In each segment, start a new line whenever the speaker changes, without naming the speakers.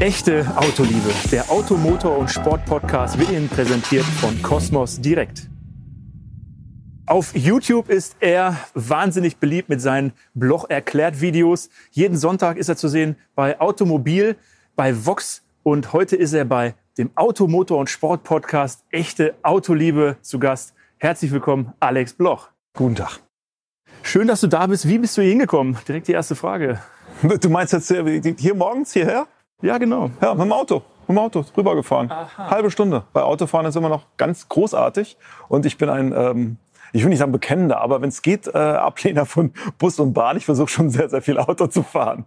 Echte Autoliebe. Der Automotor- und Sport-Podcast wird Ihnen präsentiert von Cosmos Direkt. Auf YouTube ist er wahnsinnig beliebt mit seinen Bloch-Erklärt-Videos. Jeden Sonntag ist er zu sehen bei Automobil, bei Vox und heute ist er bei dem Automotor- und Sport-Podcast Echte Autoliebe zu Gast. Herzlich willkommen, Alex Bloch.
Guten Tag.
Schön, dass du da bist. Wie bist du hier hingekommen? Direkt die erste Frage.
Du meinst jetzt hier morgens hierher?
Ja, genau.
Ja, mit dem Auto. Mit dem Auto rübergefahren. Aha. Halbe Stunde. Bei Autofahren ist immer noch ganz großartig. Und ich bin ein, ähm, ich will nicht sagen Bekennender, aber wenn es geht, äh, Ablehner von Bus und Bahn. Ich versuche schon sehr, sehr viel Auto zu fahren.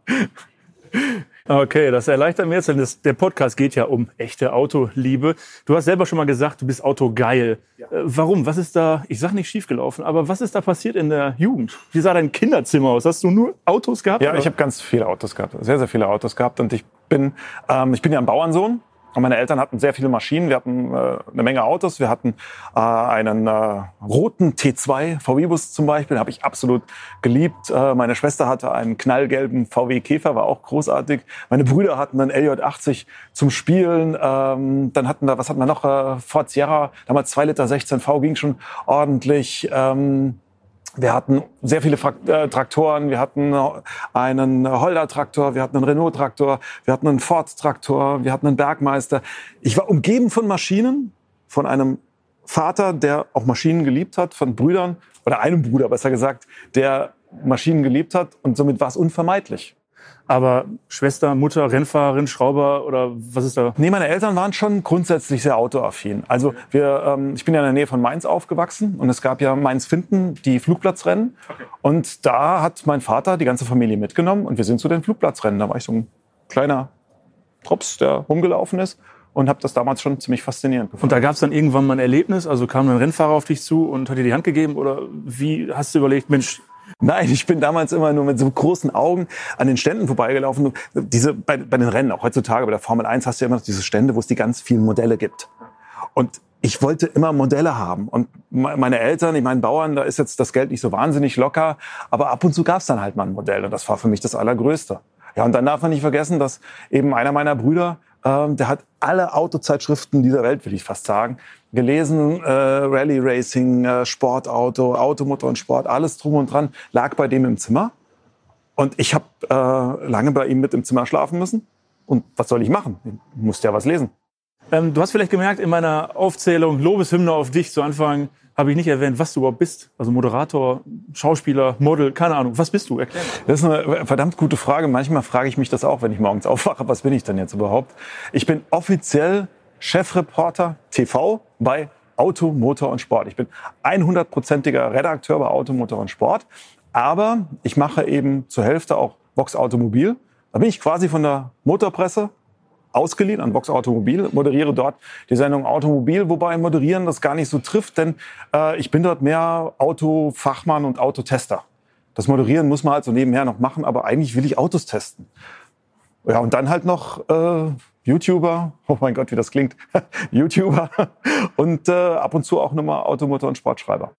Okay, das erleichtert mir jetzt, denn das, der Podcast geht ja um echte Autoliebe. Du hast selber schon mal gesagt, du bist autogeil. Ja. Äh, warum? Was ist da, ich sag nicht schiefgelaufen, aber was ist da passiert in der Jugend? Wie sah dein Kinderzimmer aus? Hast du nur Autos gehabt?
Ja, oder? ich habe ganz viele Autos gehabt, sehr, sehr viele Autos gehabt und ich bin, ähm, ich bin ja ein Bauernsohn und meine Eltern hatten sehr viele Maschinen. Wir hatten äh, eine Menge Autos. Wir hatten äh, einen äh, roten T2 VW-Bus zum Beispiel, habe ich absolut geliebt. Äh, meine Schwester hatte einen knallgelben VW Käfer, war auch großartig. Meine Brüder hatten einen LJ80 zum Spielen. Ähm, dann hatten wir, was hatten wir noch? Äh, Ford Sierra, damals 2 Liter 16 V, ging schon ordentlich. Ähm, wir hatten sehr viele äh, Traktoren. Wir hatten einen Holder-Traktor, wir hatten einen Renault-Traktor, wir hatten einen Ford-Traktor, wir hatten einen Bergmeister. Ich war umgeben von Maschinen, von einem Vater, der auch Maschinen geliebt hat, von Brüdern oder einem Bruder besser gesagt, der Maschinen geliebt hat und somit war es unvermeidlich.
Aber Schwester, Mutter, Rennfahrerin, Schrauber oder was ist da?
Nee, meine Eltern waren schon grundsätzlich sehr autoaffin. Also wir, ähm, ich bin ja in der Nähe von Mainz aufgewachsen und es gab ja Mainz-Finden, die Flugplatzrennen. Okay. Und da hat mein Vater die ganze Familie mitgenommen und wir sind zu den Flugplatzrennen. Da war ich so ein kleiner Props, der rumgelaufen ist und habe das damals schon ziemlich faszinierend gefunden.
Und da gab es dann irgendwann mal ein Erlebnis? Also kam ein Rennfahrer auf dich zu und hat dir die Hand gegeben? Oder wie hast du überlegt, Mensch,
Nein, ich bin damals immer nur mit so großen Augen an den Ständen vorbeigelaufen. Diese, bei, bei den Rennen, auch heutzutage bei der Formel 1 hast du ja immer noch diese Stände, wo es die ganz vielen Modelle gibt. Und ich wollte immer Modelle haben. Und meine Eltern, ich meine Bauern, da ist jetzt das Geld nicht so wahnsinnig locker, aber ab und zu gab es dann halt mal ein Modell. Und das war für mich das Allergrößte. Ja, und dann darf man nicht vergessen, dass eben einer meiner Brüder, ähm, der hat alle Autozeitschriften dieser Welt, will ich fast sagen, gelesen, äh, Rally Racing, äh, Sportauto, Automotor und Sport, alles drum und dran, lag bei dem im Zimmer. Und ich habe äh, lange bei ihm mit im Zimmer schlafen müssen. Und was soll ich machen? Ich musste ja was lesen.
Ähm, du hast vielleicht gemerkt, in meiner Aufzählung Lobeshymne auf dich zu Anfang habe ich nicht erwähnt, was du überhaupt bist. Also Moderator, Schauspieler, Model, keine Ahnung. Was bist du? Erklär.
Das ist eine verdammt gute Frage. Manchmal frage ich mich das auch, wenn ich morgens aufwache. Was bin ich denn jetzt überhaupt? Ich bin offiziell Chefreporter TV bei Auto, Motor und Sport. Ich bin 100-prozentiger Redakteur bei Auto, Motor und Sport. Aber ich mache eben zur Hälfte auch Vox Automobil. Da bin ich quasi von der Motorpresse ausgeliehen an Vox Automobil, moderiere dort die Sendung Automobil, wobei moderieren das gar nicht so trifft, denn äh, ich bin dort mehr Autofachmann und Autotester. Das Moderieren muss man halt so nebenher noch machen, aber eigentlich will ich Autos testen. Ja, und dann halt noch äh, YouTuber, oh mein Gott, wie das klingt, YouTuber und äh, ab und zu auch nochmal Automotor- und Sportschreiber.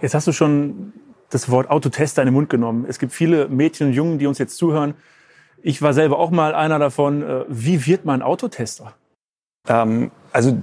Jetzt hast du schon das Wort Autotester in den Mund genommen. Es gibt viele Mädchen und Jungen, die uns jetzt zuhören. Ich war selber auch mal einer davon. Äh, wie wird man Autotester?
Ähm, also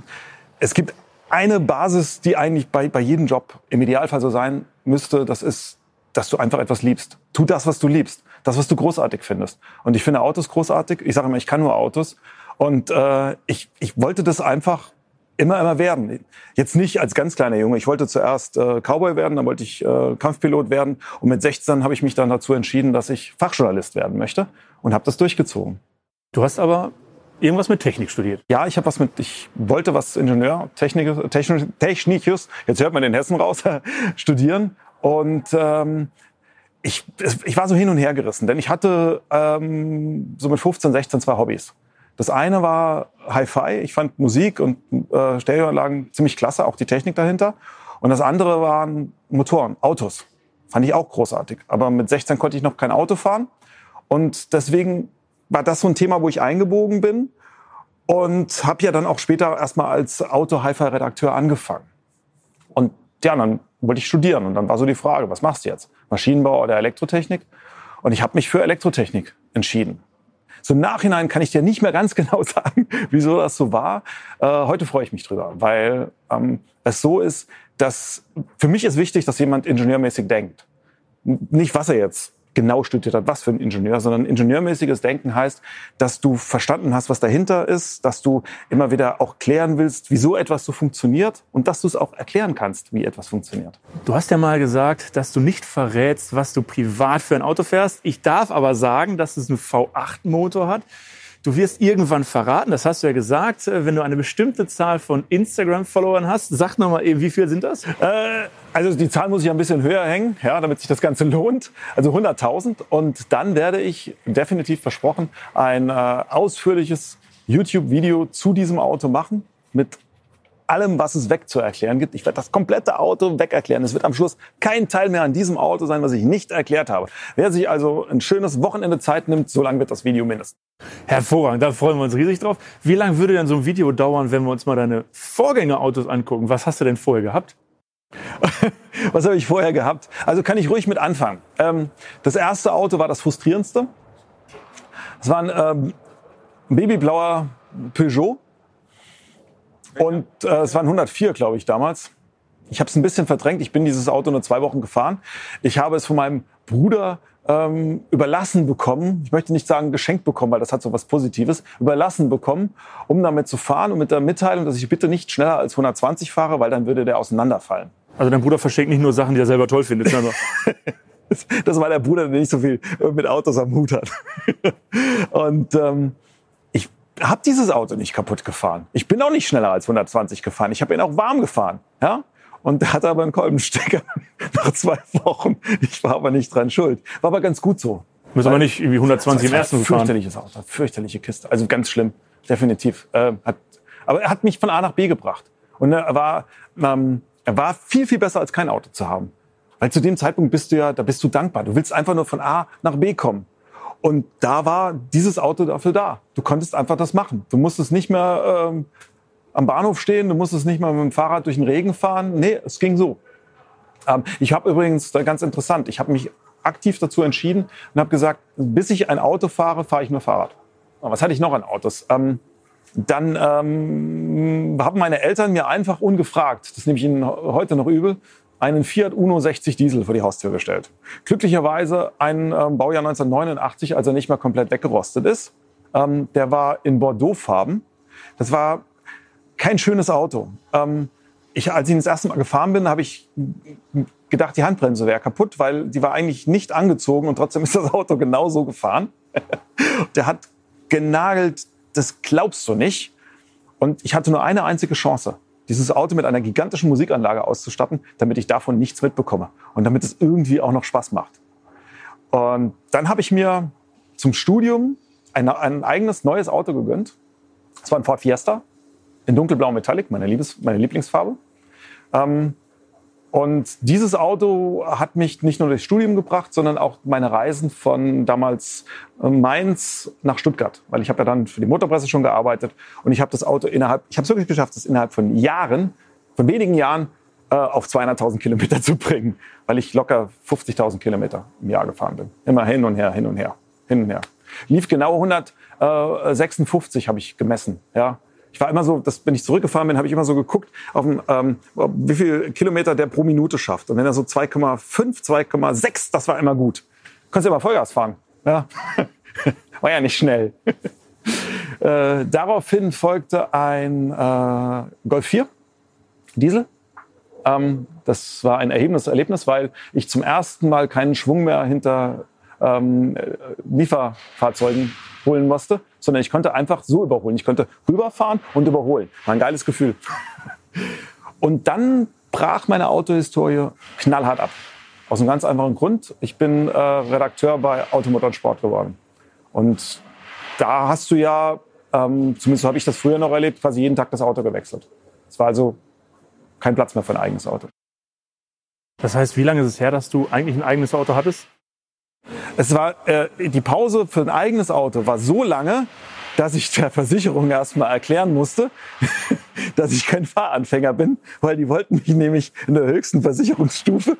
es gibt eine Basis, die eigentlich bei, bei jedem Job im Idealfall so sein müsste. Das ist, dass du einfach etwas liebst. Tu das, was du liebst. Das, was du großartig findest. Und ich finde Autos großartig. Ich sage immer, ich kann nur Autos. Und äh, ich, ich wollte das einfach immer, immer werden. Jetzt nicht als ganz kleiner Junge. Ich wollte zuerst äh, Cowboy werden, dann wollte ich äh, Kampfpilot werden. Und mit 16 habe ich mich dann dazu entschieden, dass ich Fachjournalist werden möchte und habe das durchgezogen.
Du hast aber irgendwas mit Technik studiert.
Ja, ich habe was mit, ich wollte was Ingenieur, Technik, Technik, Technikus, jetzt hört man den Hessen raus, studieren. Und ähm, ich, ich war so hin und her gerissen, denn ich hatte ähm, so mit 15, 16 zwei Hobbys. Das eine war Hi-Fi. Ich fand Musik und äh, Stereoanlagen ziemlich klasse, auch die Technik dahinter. Und das andere waren Motoren, Autos. Fand ich auch großartig. Aber mit 16 konnte ich noch kein Auto fahren. Und deswegen war das so ein Thema, wo ich eingebogen bin. Und habe ja dann auch später erstmal als Auto-Hi-Fi-Redakteur angefangen. Und ja, dann wollte ich studieren. Und dann war so die Frage, was machst du jetzt? Maschinenbau oder Elektrotechnik? Und ich habe mich für Elektrotechnik entschieden. So im Nachhinein kann ich dir nicht mehr ganz genau sagen, wieso das so war. Äh, heute freue ich mich drüber, weil ähm, es so ist, dass für mich ist wichtig, dass jemand ingenieurmäßig denkt. Nicht, was er jetzt genau studiert hat, was für ein Ingenieur, sondern ingenieurmäßiges Denken heißt, dass du verstanden hast, was dahinter ist, dass du immer wieder auch klären willst, wieso etwas so funktioniert und dass du es auch erklären kannst, wie etwas funktioniert.
Du hast ja mal gesagt, dass du nicht verrätst, was du privat für ein Auto fährst. Ich darf aber sagen, dass es einen V8-Motor hat. Du wirst irgendwann verraten, das hast du ja gesagt, äh, wenn du eine bestimmte Zahl von Instagram-Followern hast. Sag nochmal, wie viel sind das?
Äh, also die Zahl muss ich ein bisschen höher hängen, ja, damit sich das Ganze lohnt. Also 100.000. Und dann werde ich definitiv versprochen ein äh, ausführliches YouTube-Video zu diesem Auto machen mit allem, was es wegzuerklären gibt. Ich werde das komplette Auto wegerklären. Es wird am Schluss kein Teil mehr an diesem Auto sein, was ich nicht erklärt habe. Wer sich also ein schönes Wochenende Zeit nimmt, so lange wird das Video mindestens.
Hervorragend, da freuen wir uns riesig drauf. Wie lange würde denn so ein Video dauern, wenn wir uns mal deine Vorgängerautos angucken? Was hast du denn vorher gehabt?
was habe ich vorher gehabt? Also kann ich ruhig mit anfangen. Ähm, das erste Auto war das frustrierendste. Es war ein ähm, babyblauer Peugeot und äh, es waren 104, glaube ich, damals. Ich habe es ein bisschen verdrängt. Ich bin dieses Auto nur zwei Wochen gefahren. Ich habe es von meinem Bruder ähm, überlassen bekommen. Ich möchte nicht sagen geschenkt bekommen, weil das hat so was Positives. Überlassen bekommen, um damit zu fahren und mit der Mitteilung, dass ich bitte nicht schneller als 120 fahre, weil dann würde der auseinanderfallen.
Also dein Bruder verschenkt nicht nur Sachen, die er selber toll findet.
das war der Bruder, der nicht so viel mit Autos am Hut hat. und ähm, habe dieses Auto nicht kaputt gefahren. Ich bin auch nicht schneller als 120 gefahren. Ich habe ihn auch warm gefahren. Ja? Und der hatte aber einen Kolbenstecker nach zwei Wochen. Ich war aber nicht dran schuld. War aber ganz gut so.
Muss aber nicht irgendwie 120 im ersten
fahren. Fürchterliches Auto, fürchterliche Kiste. Also ganz schlimm, definitiv. Äh, hat, aber er hat mich von A nach B gebracht. Und er war, ähm, er war viel, viel besser als kein Auto zu haben. Weil zu dem Zeitpunkt bist du ja, da bist du dankbar. Du willst einfach nur von A nach B kommen. Und da war dieses Auto dafür da. Du konntest einfach das machen. Du musstest nicht mehr ähm, am Bahnhof stehen, du musstest nicht mehr mit dem Fahrrad durch den Regen fahren. Nee, es ging so. Ähm, ich habe übrigens, ganz interessant, ich habe mich aktiv dazu entschieden und habe gesagt, bis ich ein Auto fahre, fahre ich nur Fahrrad. Was hatte ich noch an Autos? Ähm, dann ähm, haben meine Eltern mir einfach ungefragt, das nehme ich ihnen heute noch übel, einen Fiat Uno 60 Diesel vor die Haustür gestellt. Glücklicherweise ein ähm, Baujahr 1989, als er nicht mehr komplett weggerostet ist. Ähm, der war in Bordeaux-Farben. Das war kein schönes Auto. Ähm, ich, als ich ihn das erste Mal gefahren bin, habe ich gedacht, die Handbremse wäre kaputt, weil die war eigentlich nicht angezogen und trotzdem ist das Auto genauso gefahren. der hat genagelt, das glaubst du nicht. Und ich hatte nur eine einzige Chance dieses Auto mit einer gigantischen Musikanlage auszustatten, damit ich davon nichts mitbekomme und damit es irgendwie auch noch Spaß macht. Und dann habe ich mir zum Studium ein, ein eigenes neues Auto gegönnt. Es war ein Ford Fiesta in dunkelblau Metallic, meine, Liebes, meine Lieblingsfarbe. Ähm, und dieses Auto hat mich nicht nur durchs Studium gebracht, sondern auch meine Reisen von damals äh, Mainz nach Stuttgart, weil ich habe ja dann für die Motorpresse schon gearbeitet und ich habe das Auto innerhalb, ich habe es wirklich geschafft, es innerhalb von Jahren, von wenigen Jahren äh, auf 200.000 Kilometer zu bringen, weil ich locker 50.000 Kilometer im Jahr gefahren bin. Immer hin und her, hin und her, hin und her. Lief genau 156 habe ich gemessen, ja ich war immer so, dass, wenn ich zurückgefahren bin, habe ich immer so geguckt, auf den, ähm, wie viel Kilometer der pro Minute schafft. Und wenn er so 2,5, 2,6, das war immer gut. Kannst du mal Vollgas fahren. Ja. war ja nicht schnell. äh, daraufhin folgte ein äh, Golf 4 Diesel. Ähm, das war ein erhebendes Erlebnis, weil ich zum ersten Mal keinen Schwung mehr hinter ähm, Lieferfahrzeugen holen musste, sondern ich konnte einfach so überholen. Ich konnte rüberfahren und überholen. War ein geiles Gefühl. Und dann brach meine Autohistorie knallhart ab. Aus einem ganz einfachen Grund. Ich bin äh, Redakteur bei Automotor und Sport geworden. Und da hast du ja, ähm, zumindest habe ich das früher noch erlebt, quasi jeden Tag das Auto gewechselt. Es war also kein Platz mehr für ein eigenes Auto.
Das heißt, wie lange ist es her, dass du eigentlich ein eigenes Auto hattest?
Es war äh, die Pause für ein eigenes Auto war so lange, dass ich der Versicherung erstmal erklären musste, dass ich kein Fahranfänger bin, weil die wollten mich nämlich in der höchsten Versicherungsstufe.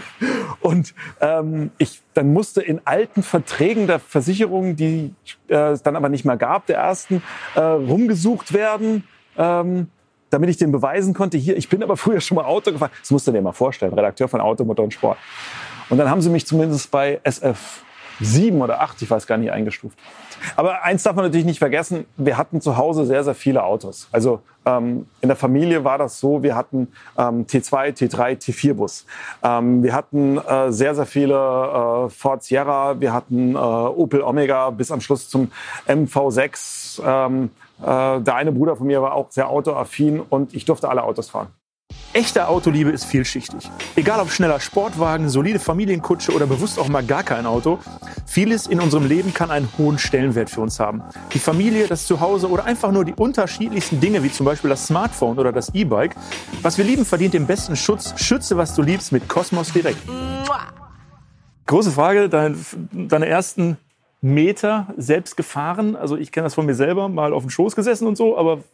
Und ähm, ich dann musste in alten Verträgen der Versicherung, die äh, es dann aber nicht mehr gab, der ersten, äh, rumgesucht werden. Ähm, damit ich den beweisen konnte, hier, ich bin aber früher schon mal Auto gefahren. Das musst du dir mal vorstellen, Redakteur von Auto, Motor und Sport. Und dann haben sie mich zumindest bei SF 7 oder 8, ich weiß gar nicht, eingestuft. Aber eins darf man natürlich nicht vergessen, wir hatten zu Hause sehr, sehr viele Autos. Also ähm, in der Familie war das so, wir hatten ähm, T2, T3, T4-Bus. Ähm, wir hatten äh, sehr, sehr viele äh, Ford Sierra, wir hatten äh, Opel Omega bis am Schluss zum MV6. Ähm, äh, der eine Bruder von mir war auch sehr autoaffin und ich durfte alle Autos fahren.
Echte Autoliebe ist vielschichtig. Egal ob schneller Sportwagen, solide Familienkutsche oder bewusst auch mal gar kein Auto, vieles in unserem Leben kann einen hohen Stellenwert für uns haben. Die Familie, das Zuhause oder einfach nur die unterschiedlichsten Dinge, wie zum Beispiel das Smartphone oder das E-Bike. Was wir lieben, verdient den besten Schutz. Schütze, was du liebst mit Cosmos Direkt. Große Frage, dein, deine ersten Meter selbst gefahren? Also ich kenne das von mir selber, mal auf dem Schoß gesessen und so, aber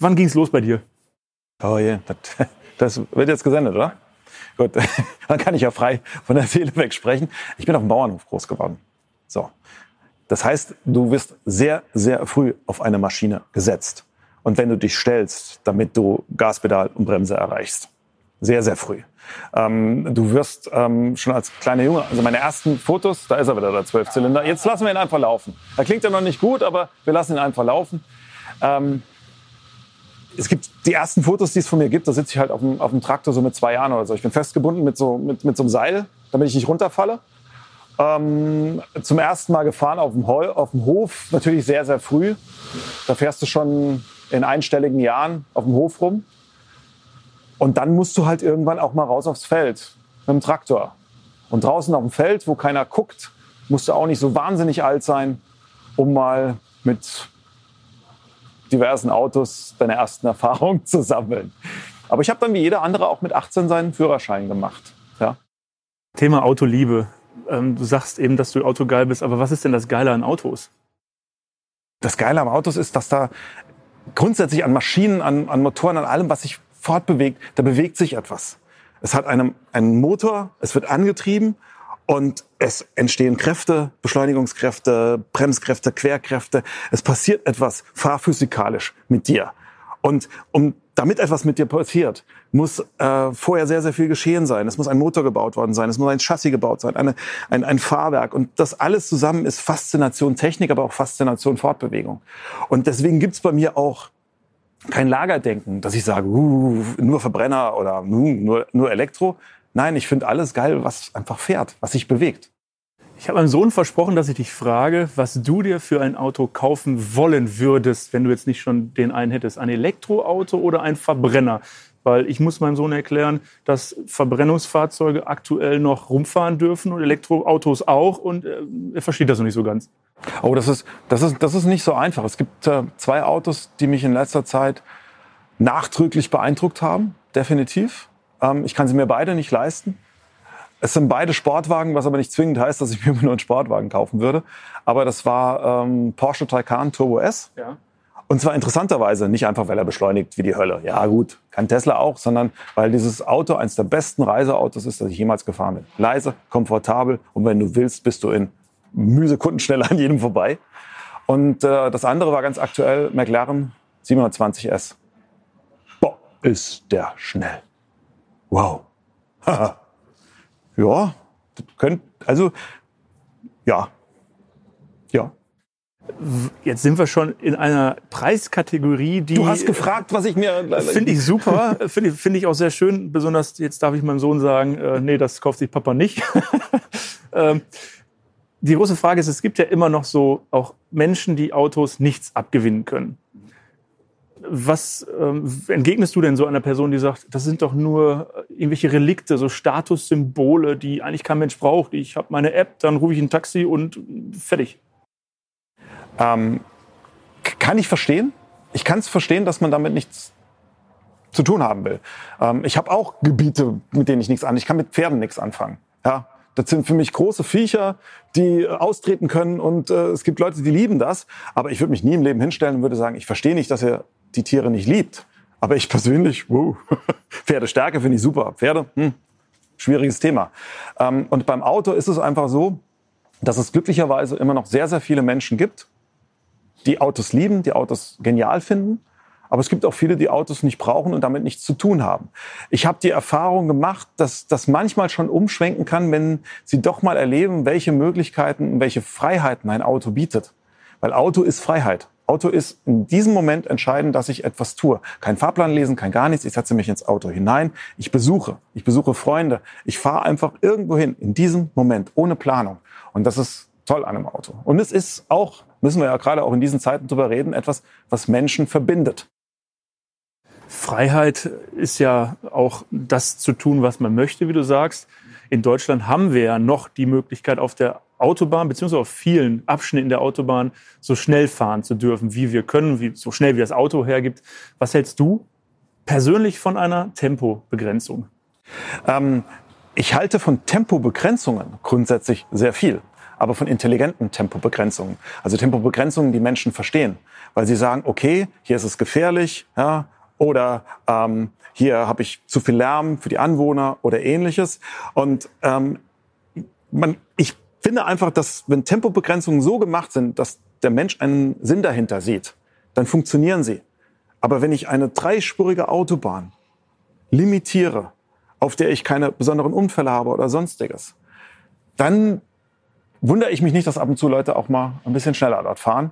wann ging es los bei dir?
Oh je, das, das wird jetzt gesendet, oder? Gut, dann kann ich ja frei von der Seele weg sprechen. Ich bin auf dem Bauernhof groß geworden. So. Das heißt, du wirst sehr, sehr früh auf eine Maschine gesetzt. Und wenn du dich stellst, damit du Gaspedal und Bremse erreichst. Sehr, sehr früh. Ähm, du wirst ähm, schon als kleiner Junge, also meine ersten Fotos, da ist er wieder, der Zwölfzylinder. Jetzt lassen wir ihn einfach laufen. Da klingt er noch nicht gut, aber wir lassen ihn einfach laufen. Ähm, es gibt die ersten Fotos, die es von mir gibt, da sitze ich halt auf dem, auf dem Traktor so mit zwei Jahren oder so. Ich bin festgebunden mit so, mit, mit so einem Seil, damit ich nicht runterfalle. Ähm, zum ersten Mal gefahren auf dem, Hol, auf dem Hof, natürlich sehr, sehr früh. Da fährst du schon in einstelligen Jahren auf dem Hof rum. Und dann musst du halt irgendwann auch mal raus aufs Feld mit dem Traktor. Und draußen auf dem Feld, wo keiner guckt, musst du auch nicht so wahnsinnig alt sein, um mal mit diversen Autos deine ersten Erfahrungen zu sammeln. Aber ich habe dann wie jeder andere auch mit 18 seinen Führerschein gemacht. Ja.
Thema Autoliebe. Ähm, du sagst eben, dass du autogeil bist, aber was ist denn das Geile an Autos?
Das Geile am Autos ist, dass da grundsätzlich an Maschinen, an, an Motoren, an allem, was sich fortbewegt, da bewegt sich etwas. Es hat einen, einen Motor, es wird angetrieben und es entstehen Kräfte, Beschleunigungskräfte, Bremskräfte, Querkräfte. Es passiert etwas fahrphysikalisch mit dir. Und um, damit etwas mit dir passiert, muss äh, vorher sehr, sehr viel geschehen sein. Es muss ein Motor gebaut worden sein, es muss ein Chassis gebaut sein, eine, ein, ein Fahrwerk. Und das alles zusammen ist Faszination Technik, aber auch Faszination Fortbewegung. Und deswegen gibt's bei mir auch kein Lagerdenken, dass ich sage, uh, nur Verbrenner oder uh, nur, nur Elektro. Nein, ich finde alles geil, was einfach fährt, was sich bewegt.
Ich habe meinem Sohn versprochen, dass ich dich frage, was du dir für ein Auto kaufen wollen würdest, wenn du jetzt nicht schon den einen hättest. Ein Elektroauto oder ein Verbrenner? Weil ich muss meinem Sohn erklären, dass Verbrennungsfahrzeuge aktuell noch rumfahren dürfen und Elektroautos auch. Und äh, er versteht das noch nicht so ganz.
Oh, das ist, das ist, das ist nicht so einfach. Es gibt äh, zwei Autos, die mich in letzter Zeit nachdrücklich beeindruckt haben, definitiv. Ähm, ich kann sie mir beide nicht leisten. Es sind beide Sportwagen, was aber nicht zwingend heißt, dass ich mir nur einen Sportwagen kaufen würde. Aber das war ähm, Porsche Taycan Turbo S. Ja. Und zwar interessanterweise nicht einfach, weil er beschleunigt wie die Hölle. Ja gut, kann Tesla auch, sondern weil dieses Auto eines der besten Reiseautos ist, das ich jemals gefahren bin. Leise, komfortabel und wenn du willst, bist du in Mühsekunden schneller an jedem vorbei. Und äh, das andere war ganz aktuell McLaren 720S. Boah, ist der schnell. Wow. ja, könnt, also ja, ja.
Jetzt sind wir schon in einer Preiskategorie, die.
Du hast gefragt, was ich mir.
Finde ich super, finde ich, find ich auch sehr schön. Besonders jetzt darf ich meinem Sohn sagen, äh, nee, das kauft sich Papa nicht. ähm, die große Frage ist, es gibt ja immer noch so auch Menschen, die Autos nichts abgewinnen können. Was ähm, entgegnest du denn so einer Person, die sagt, das sind doch nur irgendwelche Relikte, so Statussymbole, die eigentlich kein Mensch braucht. Ich habe meine App, dann rufe ich ein Taxi und fertig.
Ähm, kann ich verstehen. Ich kann es verstehen, dass man damit nichts zu tun haben will. Ähm, ich habe auch Gebiete, mit denen ich nichts an. Ich kann mit Pferden nichts anfangen. Ja, Das sind für mich große Viecher, die austreten können und äh, es gibt Leute, die lieben das. Aber ich würde mich nie im Leben hinstellen und würde sagen, ich verstehe nicht, dass ihr die Tiere nicht liebt. Aber ich persönlich, wow, Pferdestärke finde ich super. Pferde, hm, schwieriges Thema. Ähm, und beim Auto ist es einfach so, dass es glücklicherweise immer noch sehr, sehr viele Menschen gibt, die Autos lieben, die Autos genial finden. Aber es gibt auch viele, die Autos nicht brauchen und damit nichts zu tun haben. Ich habe die Erfahrung gemacht, dass das manchmal schon umschwenken kann, wenn Sie doch mal erleben, welche Möglichkeiten und welche Freiheiten ein Auto bietet. Weil Auto ist Freiheit. Auto ist in diesem Moment entscheidend, dass ich etwas tue. Kein Fahrplan lesen, kein gar nichts. Ich setze mich ins Auto hinein. Ich besuche. Ich besuche Freunde. Ich fahre einfach irgendwo hin in diesem Moment ohne Planung. Und das ist toll an einem Auto. Und es ist auch, müssen wir ja gerade auch in diesen Zeiten drüber reden, etwas, was Menschen verbindet.
Freiheit ist ja auch das zu tun, was man möchte, wie du sagst. In Deutschland haben wir ja noch die Möglichkeit, auf der Autobahn beziehungsweise auf vielen Abschnitten der Autobahn so schnell fahren zu dürfen, wie wir können, wie, so schnell wie das Auto hergibt. Was hältst du persönlich von einer Tempobegrenzung?
Ähm, ich halte von Tempobegrenzungen grundsätzlich sehr viel, aber von intelligenten Tempobegrenzungen. Also Tempobegrenzungen, die Menschen verstehen, weil sie sagen, okay, hier ist es gefährlich, ja, oder ähm, hier habe ich zu viel Lärm für die Anwohner oder ähnliches. Und ähm, man, ich finde einfach, dass wenn Tempobegrenzungen so gemacht sind, dass der Mensch einen Sinn dahinter sieht, dann funktionieren sie. Aber wenn ich eine dreispurige Autobahn limitiere, auf der ich keine besonderen Unfälle habe oder sonstiges, dann wundere ich mich nicht, dass ab und zu Leute auch mal ein bisschen schneller dort fahren.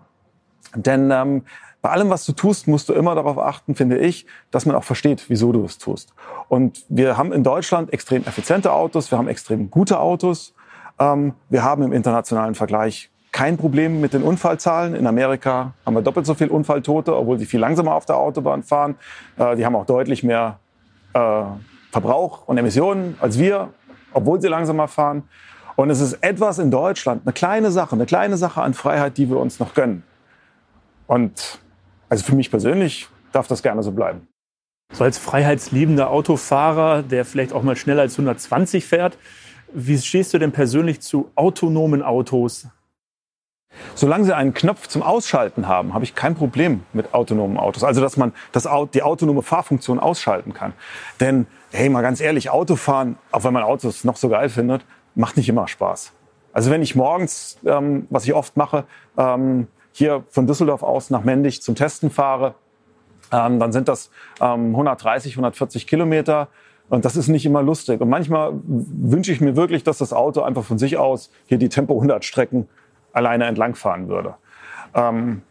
Denn ähm, bei allem, was du tust, musst du immer darauf achten, finde ich, dass man auch versteht, wieso du es tust. Und wir haben in Deutschland extrem effiziente Autos, wir haben extrem gute Autos ähm, wir haben im internationalen Vergleich kein Problem mit den Unfallzahlen. In Amerika haben wir doppelt so viel Unfalltote, obwohl sie viel langsamer auf der Autobahn fahren. Äh, die haben auch deutlich mehr äh, Verbrauch und Emissionen als wir, obwohl sie langsamer fahren. Und es ist etwas in Deutschland, eine kleine Sache, eine kleine Sache an Freiheit, die wir uns noch gönnen. Und also für mich persönlich darf das gerne so bleiben.
So als freiheitsliebender Autofahrer, der vielleicht auch mal schneller als 120 fährt, wie stehst du denn persönlich zu autonomen Autos?
Solange sie einen Knopf zum Ausschalten haben, habe ich kein Problem mit autonomen Autos. Also, dass man das, die autonome Fahrfunktion ausschalten kann. Denn, hey, mal ganz ehrlich, Autofahren, auch wenn man Autos noch so geil findet, macht nicht immer Spaß. Also, wenn ich morgens, ähm, was ich oft mache, ähm, hier von Düsseldorf aus nach Mendig zum Testen fahre, ähm, dann sind das ähm, 130, 140 Kilometer. Und das ist nicht immer lustig. Und manchmal wünsche ich mir wirklich, dass das Auto einfach von sich aus hier die Tempo 100 Strecken alleine entlangfahren würde. Ähm,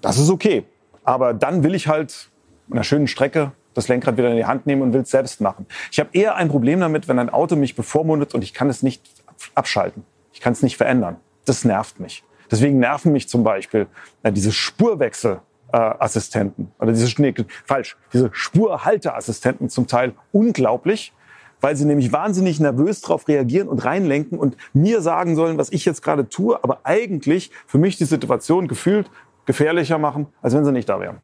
das ist okay. Aber dann will ich halt in einer schönen Strecke das Lenkrad wieder in die Hand nehmen und will es selbst machen. Ich habe eher ein Problem damit, wenn ein Auto mich bevormundet und ich kann es nicht abschalten. Ich kann es nicht verändern. Das nervt mich. Deswegen nerven mich zum Beispiel ja, diese Spurwechsel äh, Assistenten oder diese nee, falsch, diese Spurhalteassistenten zum Teil unglaublich, weil sie nämlich wahnsinnig nervös darauf reagieren und reinlenken und mir sagen sollen, was ich jetzt gerade tue, aber eigentlich für mich die Situation gefühlt gefährlicher machen, als wenn sie nicht da wären.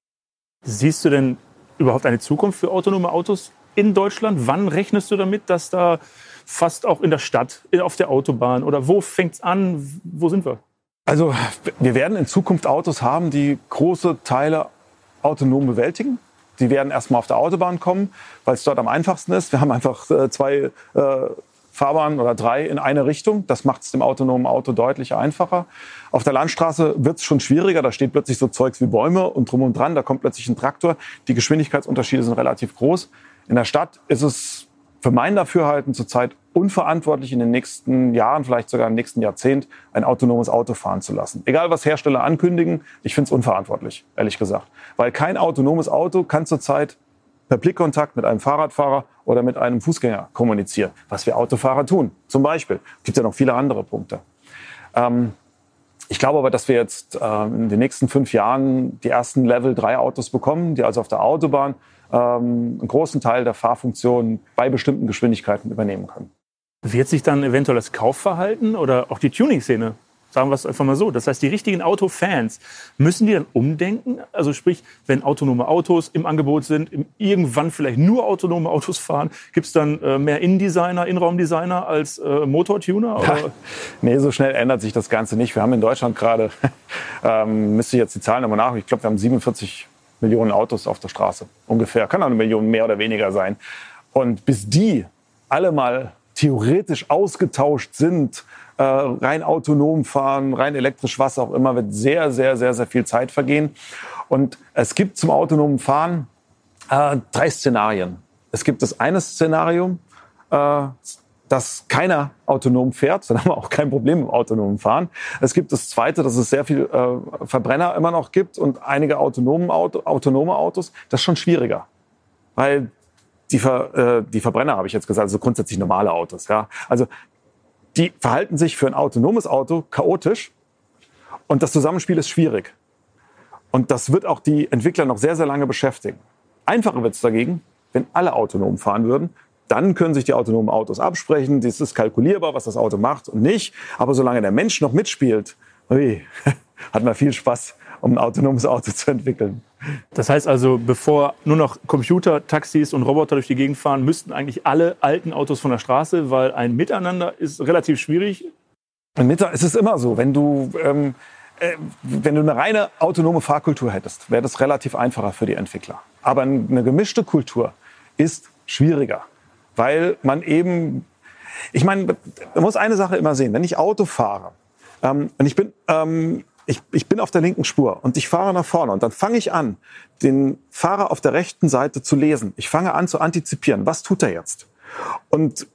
Siehst du denn überhaupt eine Zukunft für autonome Autos in Deutschland? Wann rechnest du damit, dass da fast auch in der Stadt, auf der Autobahn oder wo fängt's an? Wo sind wir?
Also wir werden in Zukunft Autos haben, die große Teile autonom bewältigen. Die werden erstmal auf der Autobahn kommen, weil es dort am einfachsten ist. Wir haben einfach äh, zwei äh, Fahrbahnen oder drei in eine Richtung. Das macht es dem autonomen Auto deutlich einfacher. Auf der Landstraße wird es schon schwieriger. Da steht plötzlich so Zeugs wie Bäume und drum und dran. Da kommt plötzlich ein Traktor. Die Geschwindigkeitsunterschiede sind relativ groß. In der Stadt ist es für mein Dafürhalten zurzeit unverantwortlich in den nächsten Jahren, vielleicht sogar im nächsten Jahrzehnt, ein autonomes Auto fahren zu lassen. Egal, was Hersteller ankündigen, ich finde es unverantwortlich, ehrlich gesagt. Weil kein autonomes Auto kann zurzeit per Blickkontakt mit einem Fahrradfahrer oder mit einem Fußgänger kommunizieren, was wir Autofahrer tun. Zum Beispiel. Es gibt ja noch viele andere Punkte. Ähm, ich glaube aber, dass wir jetzt äh, in den nächsten fünf Jahren die ersten Level 3 Autos bekommen, die also auf der Autobahn ähm, einen großen Teil der Fahrfunktion bei bestimmten Geschwindigkeiten übernehmen können.
Wird sich dann eventuell das Kaufverhalten oder auch die Tuning-Szene Sagen wir es einfach mal so. Das heißt, die richtigen Autofans, müssen die dann umdenken? Also sprich, wenn autonome Autos im Angebot sind, irgendwann vielleicht nur autonome Autos fahren, gibt es dann äh, mehr Innendesigner, Innenraumdesigner als äh, Motortuner?
Ja, nee, so schnell ändert sich das Ganze nicht. Wir haben in Deutschland gerade, ähm, müsste ich jetzt die Zahlen nochmal nach, ich glaube, wir haben 47 Millionen Autos auf der Straße. Ungefähr. Kann auch eine Million mehr oder weniger sein. Und bis die alle mal theoretisch ausgetauscht sind, äh, rein autonom fahren, rein elektrisch, was auch immer, wird sehr, sehr, sehr, sehr viel Zeit vergehen. Und es gibt zum autonomen Fahren äh, drei Szenarien. Es gibt das eine Szenario, äh, dass keiner autonom fährt, dann haben wir auch kein Problem im autonomen Fahren. Es gibt das zweite, dass es sehr viel äh, Verbrenner immer noch gibt und einige autonomen Auto, autonome Autos. Das ist schon schwieriger, weil die, Ver, äh, die Verbrenner habe ich jetzt gesagt, also grundsätzlich normale Autos. Ja, also die verhalten sich für ein autonomes Auto chaotisch und das Zusammenspiel ist schwierig. Und das wird auch die Entwickler noch sehr, sehr lange beschäftigen. Einfacher wird es dagegen, wenn alle autonom fahren würden, dann können sich die autonomen Autos absprechen. Es ist kalkulierbar, was das Auto macht und nicht. Aber solange der Mensch noch mitspielt, hat man viel Spaß, um ein autonomes Auto zu entwickeln.
Das heißt also, bevor nur noch Computer, Taxis und Roboter durch die Gegend fahren, müssten eigentlich alle alten Autos von der Straße, weil ein Miteinander ist relativ schwierig.
Es ist immer so, wenn du, ähm, äh, wenn du eine reine autonome Fahrkultur hättest, wäre das relativ einfacher für die Entwickler. Aber eine gemischte Kultur ist schwieriger weil man eben, ich meine, man muss eine Sache immer sehen, wenn ich Auto fahre ähm, und ich bin, ähm, ich, ich bin auf der linken Spur und ich fahre nach vorne und dann fange ich an, den Fahrer auf der rechten Seite zu lesen. Ich fange an zu antizipieren. Was tut er jetzt? Und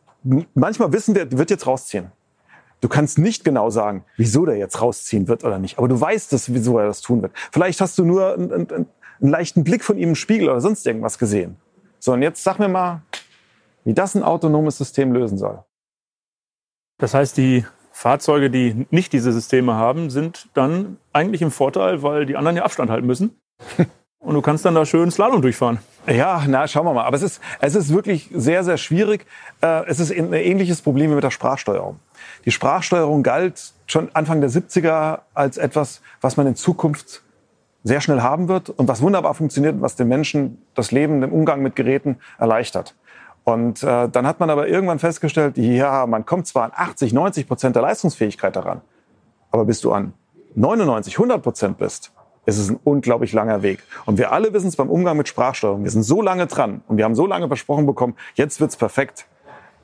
manchmal wissen wir, wird jetzt rausziehen. Du kannst nicht genau sagen, wieso der jetzt rausziehen wird oder nicht. Aber du weißt es, wieso er das tun wird. Vielleicht hast du nur einen, einen, einen leichten Blick von ihm im Spiegel oder sonst irgendwas gesehen. So, und jetzt sag mir mal, wie das ein autonomes System lösen soll.
Das heißt, die Fahrzeuge, die nicht diese Systeme haben, sind dann eigentlich im Vorteil, weil die anderen ja Abstand halten müssen. Und du kannst dann da schön Slalom durchfahren.
Ja, na, schauen wir mal. Aber es ist, es ist wirklich sehr, sehr schwierig. Äh, es ist ein ähnliches Problem wie mit der Sprachsteuerung. Die Sprachsteuerung galt schon Anfang der 70er als etwas, was man in Zukunft sehr schnell haben wird und was wunderbar funktioniert, was den Menschen das Leben im Umgang mit Geräten erleichtert. Und äh, dann hat man aber irgendwann festgestellt, ja, man kommt zwar an 80, 90 Prozent der Leistungsfähigkeit daran, aber bis du an 99, 100 Prozent bist, ist es ein unglaublich langer Weg. Und wir alle wissen es beim Umgang mit Sprachsteuerung. Wir sind so lange dran und wir haben so lange versprochen bekommen, jetzt wird's perfekt.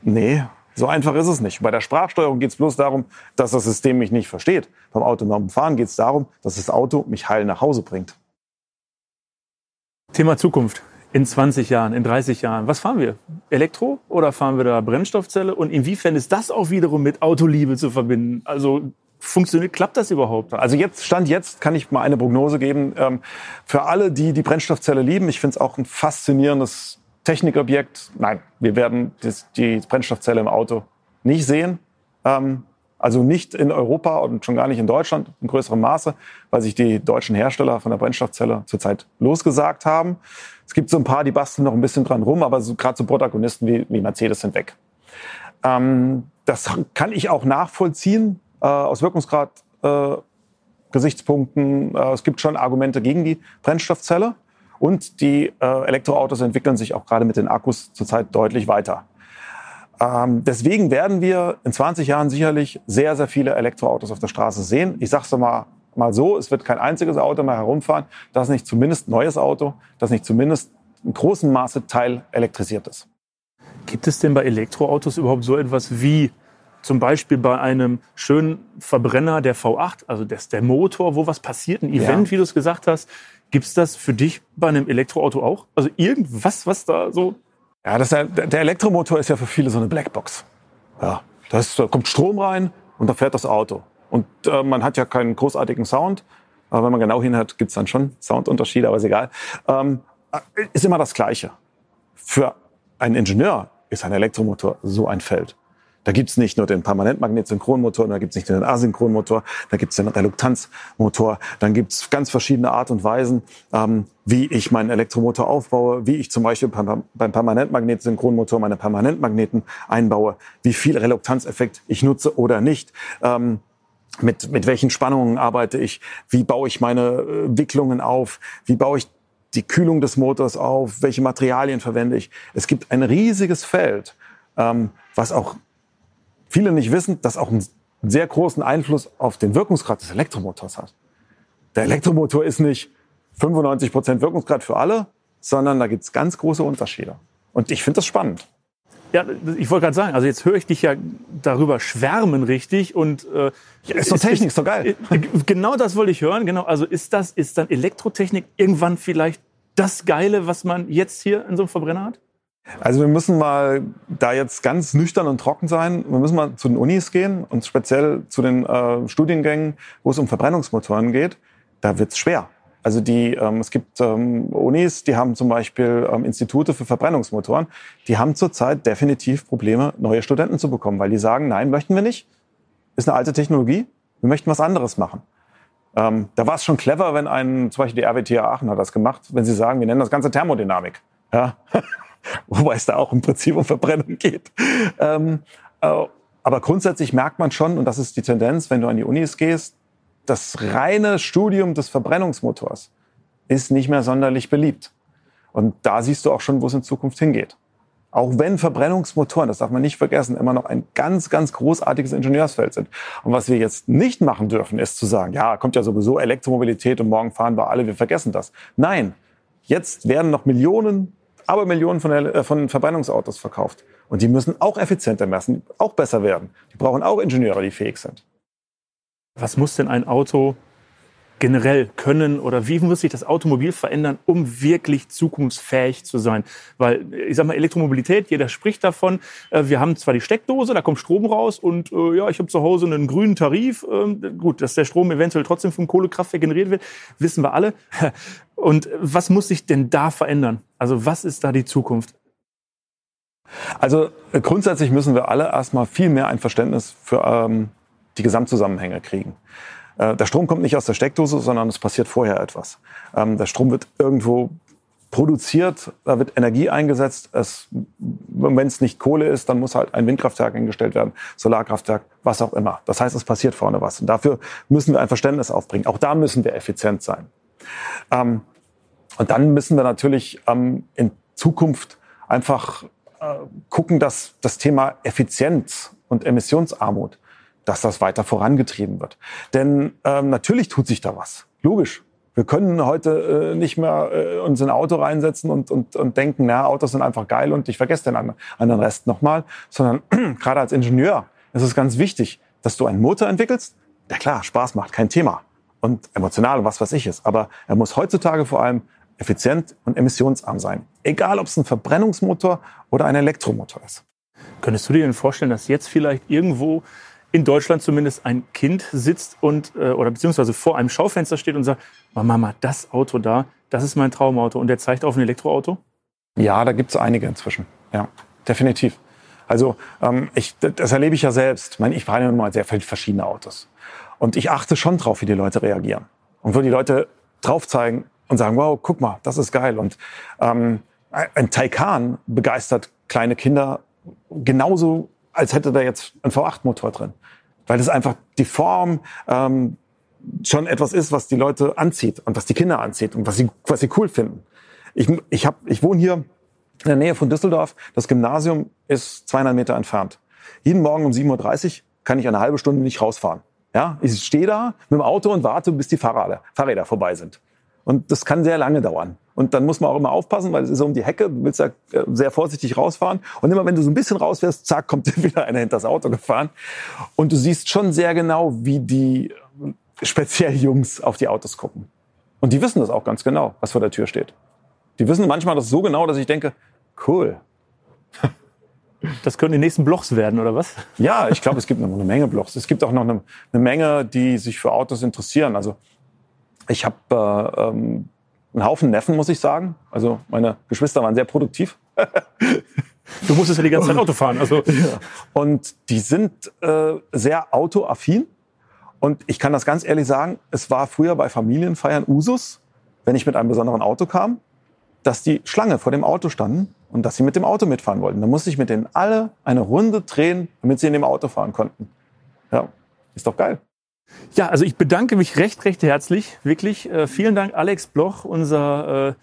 Nee, so einfach ist es nicht. Bei der Sprachsteuerung geht es bloß darum, dass das System mich nicht versteht. Beim autonomen Fahren geht es darum, dass das Auto mich heil nach Hause bringt.
Thema Zukunft in 20 Jahren, in 30 Jahren? Was fahren wir? Elektro oder fahren wir da Brennstoffzelle? Und inwiefern ist das auch wiederum mit Autoliebe zu verbinden? Also funktioniert, klappt das überhaupt?
Also jetzt, Stand jetzt, kann ich mal eine Prognose geben. Ähm, für alle, die die Brennstoffzelle lieben, ich finde es auch ein faszinierendes Technikobjekt. Nein, wir werden die Brennstoffzelle im Auto nicht sehen. Ähm, also nicht in Europa und schon gar nicht in Deutschland in größerem Maße, weil sich die deutschen Hersteller von der Brennstoffzelle zurzeit losgesagt haben. Es gibt so ein paar, die basteln noch ein bisschen dran rum, aber so, gerade so Protagonisten wie, wie Mercedes sind weg. Ähm, das kann ich auch nachvollziehen äh, aus Wirkungsgrad äh, Gesichtspunkten. Äh, es gibt schon Argumente gegen die Brennstoffzelle und die äh, Elektroautos entwickeln sich auch gerade mit den Akkus zurzeit deutlich weiter. Ähm, deswegen werden wir in 20 Jahren sicherlich sehr, sehr viele Elektroautos auf der Straße sehen. Ich sage es mal, mal so, es wird kein einziges Auto mehr herumfahren, das nicht zumindest neues Auto, das nicht zumindest in großem Maße teil elektrisiert ist.
Gibt es denn bei Elektroautos überhaupt so etwas wie zum Beispiel bei einem schönen Verbrenner der V8, also das, der Motor, wo was passiert, ein Event, ja. wie du es gesagt hast. Gibt es das für dich bei einem Elektroauto auch? Also irgendwas, was da so
ja, das, der Elektromotor ist ja für viele so eine Blackbox. Ja, da, ist, da kommt Strom rein und da fährt das Auto. Und äh, man hat ja keinen großartigen Sound. Aber wenn man genau hinhört, gibt's dann schon Soundunterschiede, aber ist egal. Ähm, äh, ist immer das Gleiche. Für einen Ingenieur ist ein Elektromotor so ein Feld. Da gibt's nicht nur den Permanentmagnet-Synchronmotor, da gibt's nicht nur den Asynchronmotor, da gibt's den Reluktanzmotor, dann gibt's ganz verschiedene Art und Weisen, ähm, wie ich meinen Elektromotor aufbaue, wie ich zum Beispiel beim, beim Permanentmagnet-Synchronmotor meine Permanentmagneten einbaue, wie viel Reluktanzeffekt ich nutze oder nicht. Ähm, mit, mit welchen Spannungen arbeite ich, wie baue ich meine äh, Wicklungen auf, wie baue ich die Kühlung des Motors auf, welche Materialien verwende ich. Es gibt ein riesiges Feld, ähm, was auch viele nicht wissen, das auch einen sehr großen Einfluss auf den Wirkungsgrad des Elektromotors hat. Der Elektromotor ist nicht 95 Prozent Wirkungsgrad für alle, sondern da gibt es ganz große Unterschiede. Und ich finde das spannend.
Ja, ich wollte gerade sagen, also jetzt höre ich dich ja darüber schwärmen richtig und
äh, ja, ist doch Technik, ist doch geil.
Äh, genau das wollte ich hören. Genau, also ist das ist dann Elektrotechnik irgendwann vielleicht das Geile, was man jetzt hier in so einem Verbrenner hat?
Also wir müssen mal da jetzt ganz nüchtern und trocken sein. Wir müssen mal zu den Unis gehen und speziell zu den äh, Studiengängen, wo es um Verbrennungsmotoren geht. Da wird's schwer. Also die, ähm, es gibt ähm, Unis, die haben zum Beispiel ähm, Institute für Verbrennungsmotoren. Die haben zurzeit definitiv Probleme, neue Studenten zu bekommen, weil die sagen, nein, möchten wir nicht. Ist eine alte Technologie. Wir möchten was anderes machen. Ähm, da war es schon clever, wenn ein, zum Beispiel die RWTH Aachen hat das gemacht, wenn sie sagen, wir nennen das Ganze Thermodynamik. Ja? Wobei es da auch im Prinzip um Verbrennung geht. Ähm, äh, aber grundsätzlich merkt man schon, und das ist die Tendenz, wenn du an die Unis gehst, das reine Studium des Verbrennungsmotors ist nicht mehr sonderlich beliebt. Und da siehst du auch schon, wo es in Zukunft hingeht. Auch wenn Verbrennungsmotoren, das darf man nicht vergessen, immer noch ein ganz, ganz großartiges Ingenieursfeld sind. Und was wir jetzt nicht machen dürfen, ist zu sagen, ja, kommt ja sowieso Elektromobilität und morgen fahren wir alle, wir vergessen das. Nein, jetzt werden noch Millionen, aber Millionen von, äh, von Verbrennungsautos verkauft. Und die müssen auch effizienter messen, auch besser werden. Die brauchen auch Ingenieure, die fähig sind
was muss denn ein Auto generell können oder wie muss sich das Automobil verändern, um wirklich zukunftsfähig zu sein? Weil ich sag mal Elektromobilität, jeder spricht davon. Äh, wir haben zwar die Steckdose, da kommt Strom raus und äh, ja, ich habe zu Hause einen grünen Tarif. Ähm, gut, dass der Strom eventuell trotzdem vom Kohlekraftwerk generiert wird, wissen wir alle. Und was muss sich denn da verändern? Also was ist da die Zukunft?
Also grundsätzlich müssen wir alle erstmal viel mehr ein Verständnis für ähm, die Gesamtzusammenhänge kriegen. Äh, der Strom kommt nicht aus der Steckdose, sondern es passiert vorher etwas. Ähm, der Strom wird irgendwo produziert, da wird Energie eingesetzt. wenn es nicht Kohle ist, dann muss halt ein Windkraftwerk eingestellt werden, Solarkraftwerk, was auch immer. Das heißt, es passiert vorne was. Und dafür müssen wir ein Verständnis aufbringen. Auch da müssen wir effizient sein. Ähm, und dann müssen wir natürlich ähm, in Zukunft einfach äh, gucken, dass das Thema Effizienz und Emissionsarmut dass das weiter vorangetrieben wird. Denn ähm, natürlich tut sich da was. Logisch. Wir können heute äh, nicht mehr äh, uns in ein Auto reinsetzen und, und, und denken, na, Autos sind einfach geil und ich vergesse den anderen Rest nochmal. Sondern gerade als Ingenieur ist es ganz wichtig, dass du einen Motor entwickelst, der klar Spaß macht, kein Thema. Und emotional und was weiß ich ist. Aber er muss heutzutage vor allem effizient und emissionsarm sein. Egal, ob es ein Verbrennungsmotor oder ein Elektromotor ist.
Könntest du dir denn vorstellen, dass jetzt vielleicht irgendwo in Deutschland zumindest ein Kind sitzt und äh, oder beziehungsweise vor einem Schaufenster steht und sagt, Mama, das Auto da, das ist mein Traumauto und der zeigt auf ein Elektroauto?
Ja, da gibt es einige inzwischen. Ja, definitiv. Also ähm, ich, das erlebe ich ja selbst. Ich, meine, ich fahre ja immer sehr viele verschiedene Autos. Und ich achte schon drauf, wie die Leute reagieren. Und wo die Leute drauf zeigen und sagen, wow, guck mal, das ist geil. Und ähm, ein Taycan begeistert kleine Kinder genauso als hätte da jetzt ein V8-Motor drin. Weil das einfach die Form ähm, schon etwas ist, was die Leute anzieht und was die Kinder anzieht und was sie, was sie cool finden. Ich, ich, hab, ich wohne hier in der Nähe von Düsseldorf. Das Gymnasium ist 200 Meter entfernt. Jeden Morgen um 7.30 Uhr kann ich eine halbe Stunde nicht rausfahren. Ja, ich stehe da mit dem Auto und warte, bis die Fahrräder, Fahrräder vorbei sind. Und das kann sehr lange dauern. Und dann muss man auch immer aufpassen, weil es ist um die Hecke, du willst ja äh, sehr vorsichtig rausfahren. Und immer wenn du so ein bisschen rausfährst, zack, kommt dir wieder einer hinter das Auto gefahren. Und du siehst schon sehr genau, wie die äh, speziell Jungs auf die Autos gucken. Und die wissen das auch ganz genau, was vor der Tür steht. Die wissen manchmal das so genau, dass ich denke, cool.
Das können die nächsten Blogs werden, oder was?
Ja, ich glaube, es gibt noch eine Menge Blogs. Es gibt auch noch eine, eine Menge, die sich für Autos interessieren. Also ich habe äh, ähm, einen Haufen Neffen, muss ich sagen. Also meine Geschwister waren sehr produktiv.
du musstest ja die ganze Zeit Auto fahren. Also. Ja.
Und die sind äh, sehr autoaffin. Und ich kann das ganz ehrlich sagen, es war früher bei Familienfeiern Usus, wenn ich mit einem besonderen Auto kam, dass die Schlange vor dem Auto standen und dass sie mit dem Auto mitfahren wollten. Dann musste ich mit denen alle eine Runde drehen, damit sie in dem Auto fahren konnten. Ja, ist doch geil.
Ja, also ich bedanke mich recht, recht herzlich. Wirklich. Äh, vielen Dank, Alex Bloch, unser äh,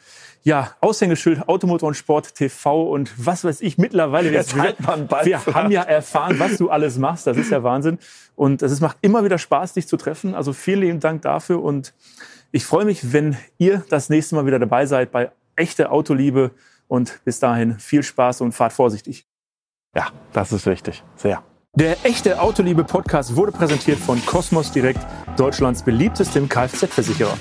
ja, Aushängeschild Automotor und Sport TV und was weiß ich mittlerweile.
Jetzt
wir,
halt mal einen
wir haben ja erfahren, was du alles machst. Das ist ja Wahnsinn. Und es macht immer wieder Spaß, dich zu treffen. Also vielen lieben Dank dafür. Und ich freue mich, wenn ihr das nächste Mal wieder dabei seid bei echte Autoliebe. Und bis dahin viel Spaß und fahrt vorsichtig.
Ja, das ist wichtig. Sehr.
Der echte Autoliebe Podcast wurde präsentiert von Cosmos Direkt, Deutschlands beliebtestem Kfz-Versicherer.